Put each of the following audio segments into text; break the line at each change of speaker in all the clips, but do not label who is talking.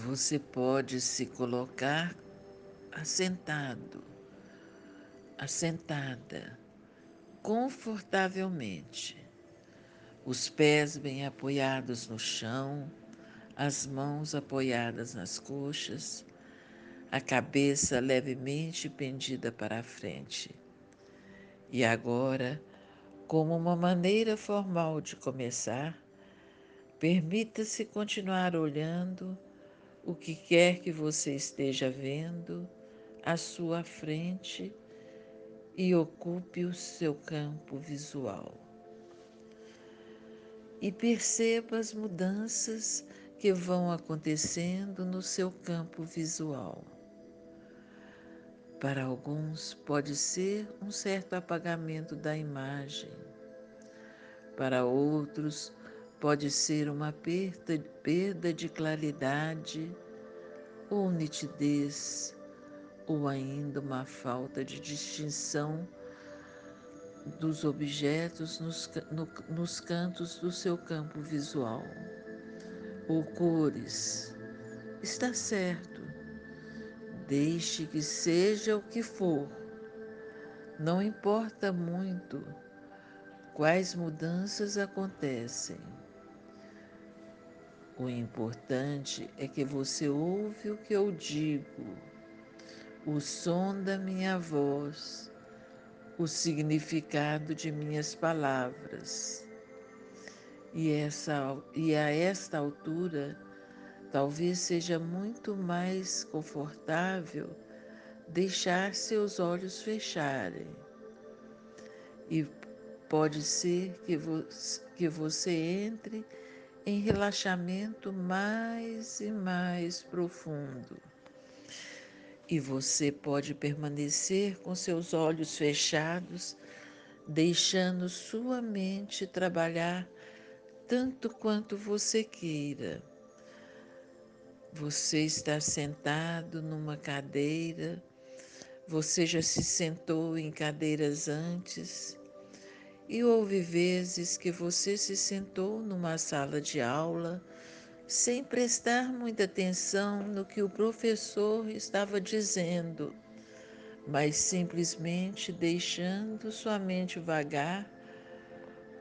você pode se colocar assentado, assentada, confortavelmente, os pés bem apoiados no chão, as mãos apoiadas nas coxas, a cabeça levemente pendida para a frente. E agora, como uma maneira formal de começar, permita-se continuar olhando o que quer que você esteja vendo à sua frente e ocupe o seu campo visual. E perceba as mudanças que vão acontecendo no seu campo visual. Para alguns, pode ser um certo apagamento da imagem. Para outros, pode ser uma perda, perda de claridade ou nitidez, ou ainda uma falta de distinção dos objetos nos, no, nos cantos do seu campo visual, ou cores. Está certo Deixe que seja o que for, não importa muito quais mudanças acontecem. O importante é que você ouve o que eu digo, o som da minha voz, o significado de minhas palavras. E, essa, e a esta altura, Talvez seja muito mais confortável deixar seus olhos fecharem. E pode ser que, vo que você entre em relaxamento mais e mais profundo. E você pode permanecer com seus olhos fechados, deixando sua mente trabalhar tanto quanto você queira. Você está sentado numa cadeira, você já se sentou em cadeiras antes, e houve vezes que você se sentou numa sala de aula sem prestar muita atenção no que o professor estava dizendo, mas simplesmente deixando sua mente vagar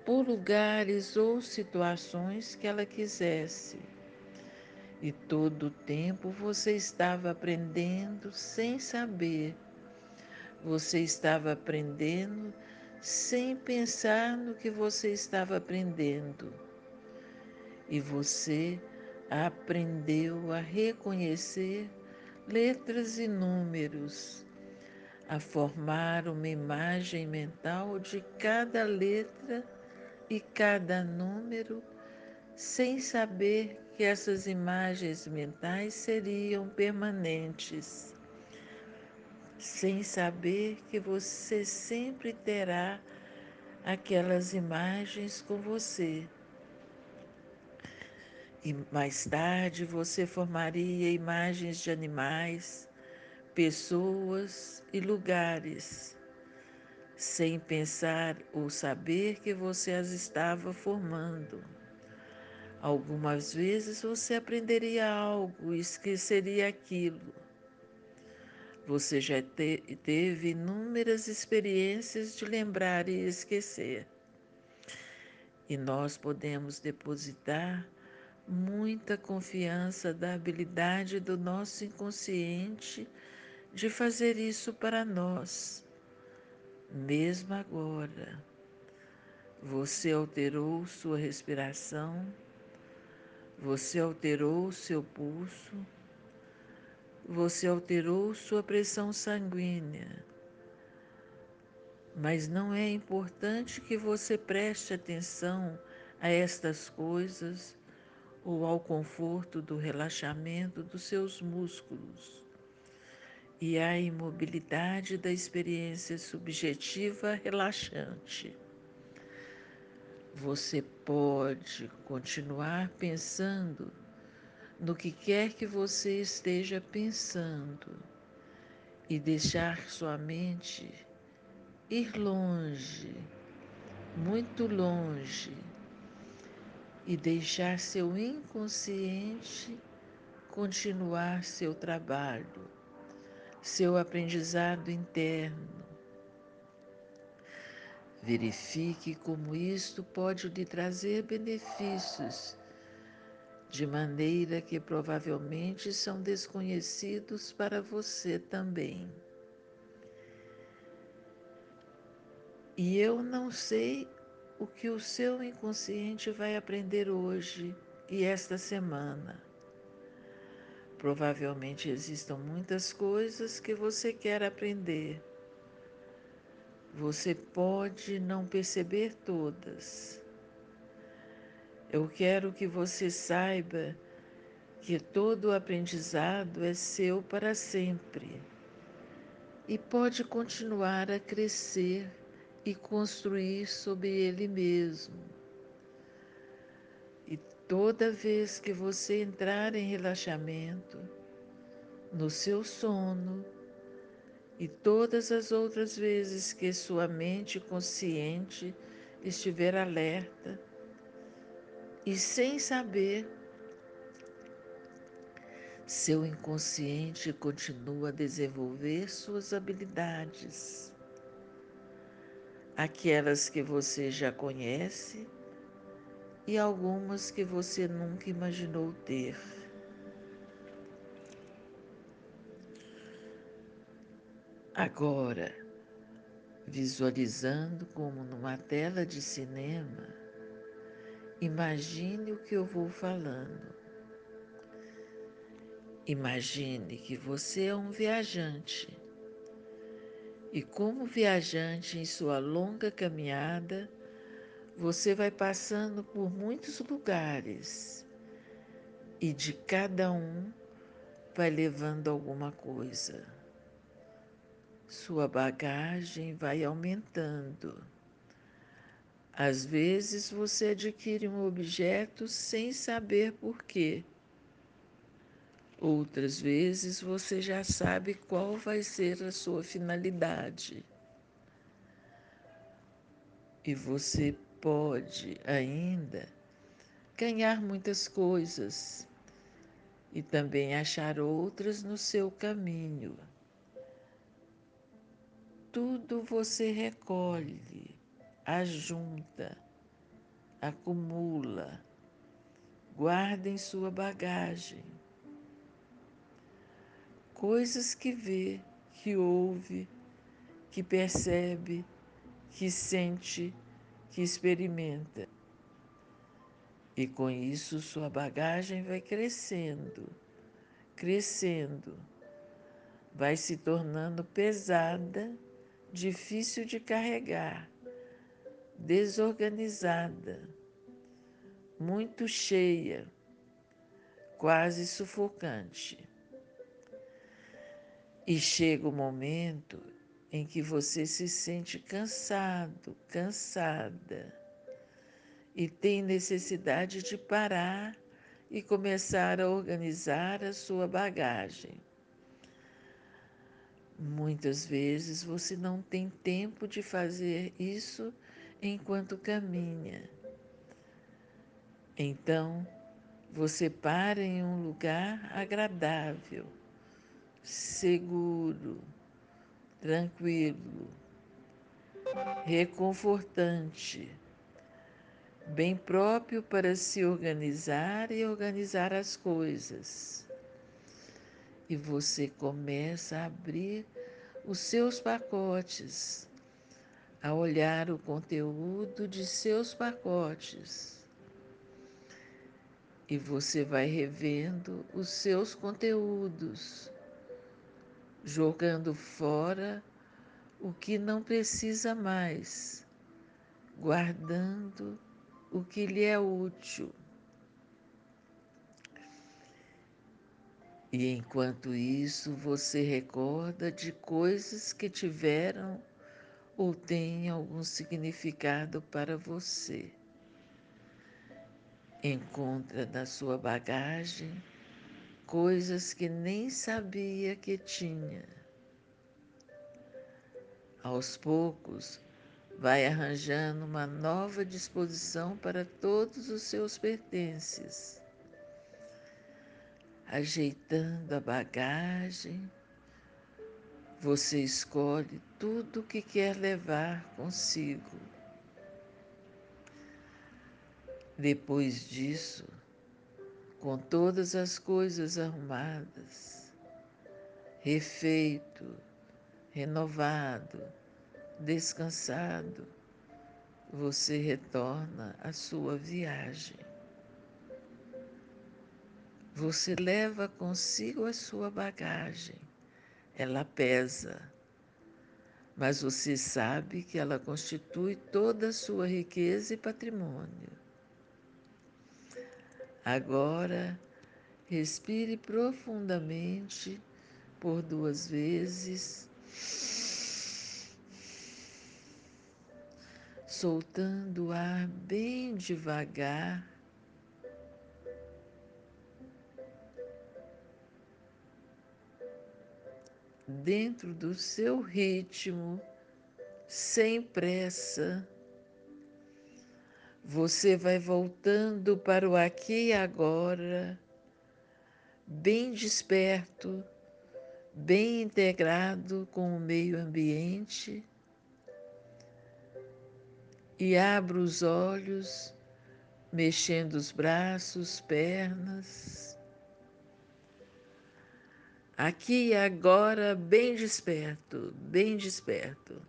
por lugares ou situações que ela quisesse. E todo o tempo você estava aprendendo sem saber. Você estava aprendendo sem pensar no que você estava aprendendo. E você aprendeu a reconhecer letras e números, a formar uma imagem mental de cada letra e cada número, sem saber que essas imagens mentais seriam permanentes, sem saber que você sempre terá aquelas imagens com você. E mais tarde você formaria imagens de animais, pessoas e lugares, sem pensar ou saber que você as estava formando. Algumas vezes você aprenderia algo e esqueceria aquilo. Você já te, teve inúmeras experiências de lembrar e esquecer. E nós podemos depositar muita confiança da habilidade do nosso inconsciente de fazer isso para nós, mesmo agora. Você alterou sua respiração você alterou seu pulso, você alterou sua pressão sanguínea. Mas não é importante que você preste atenção a estas coisas ou ao conforto do relaxamento dos seus músculos e à imobilidade da experiência subjetiva relaxante. Você pode continuar pensando no que quer que você esteja pensando e deixar sua mente ir longe, muito longe, e deixar seu inconsciente continuar seu trabalho, seu aprendizado interno. Verifique como isto pode lhe trazer benefícios, de maneira que provavelmente são desconhecidos para você também. E eu não sei o que o seu inconsciente vai aprender hoje e esta semana. Provavelmente existam muitas coisas que você quer aprender. Você pode não perceber todas. Eu quero que você saiba que todo o aprendizado é seu para sempre e pode continuar a crescer e construir sobre ele mesmo. E toda vez que você entrar em relaxamento, no seu sono, e todas as outras vezes que sua mente consciente estiver alerta e sem saber, seu inconsciente continua a desenvolver suas habilidades, aquelas que você já conhece e algumas que você nunca imaginou ter. Agora, visualizando como numa tela de cinema, imagine o que eu vou falando. Imagine que você é um viajante e, como viajante em sua longa caminhada, você vai passando por muitos lugares e de cada um vai levando alguma coisa. Sua bagagem vai aumentando. Às vezes você adquire um objeto sem saber por quê. Outras vezes você já sabe qual vai ser a sua finalidade. E você pode ainda ganhar muitas coisas e também achar outras no seu caminho. Tudo você recolhe, ajunta, acumula, guarda em sua bagagem. Coisas que vê, que ouve, que percebe, que sente, que experimenta. E com isso sua bagagem vai crescendo, crescendo, vai se tornando pesada, difícil de carregar, desorganizada, muito cheia, quase sufocante. E chega o momento em que você se sente cansado, cansada e tem necessidade de parar e começar a organizar a sua bagagem. Muitas vezes você não tem tempo de fazer isso enquanto caminha. Então, você para em um lugar agradável, seguro, tranquilo, reconfortante, bem próprio para se organizar e organizar as coisas. E você começa a abrir os seus pacotes, a olhar o conteúdo de seus pacotes. E você vai revendo os seus conteúdos jogando fora o que não precisa mais, guardando o que lhe é útil. E enquanto isso, você recorda de coisas que tiveram ou têm algum significado para você. Encontra na sua bagagem coisas que nem sabia que tinha. Aos poucos, vai arranjando uma nova disposição para todos os seus pertences. ajeitando a bagagem, você escolhe tudo o que quer levar consigo. Depois disso, com todas as coisas arrumadas, refeito, renovado, descansado, você retorna à sua viagem. Você leva consigo a sua bagagem, ela pesa, mas você sabe que ela constitui toda a sua riqueza e patrimônio. Agora, respire profundamente por duas vezes, soltando o ar bem devagar. Dentro do seu ritmo, sem pressa, você vai voltando para o aqui e agora, bem desperto, bem integrado com o meio ambiente, e abra os olhos, mexendo os braços, pernas. Aqui e agora, bem desperto, bem desperto.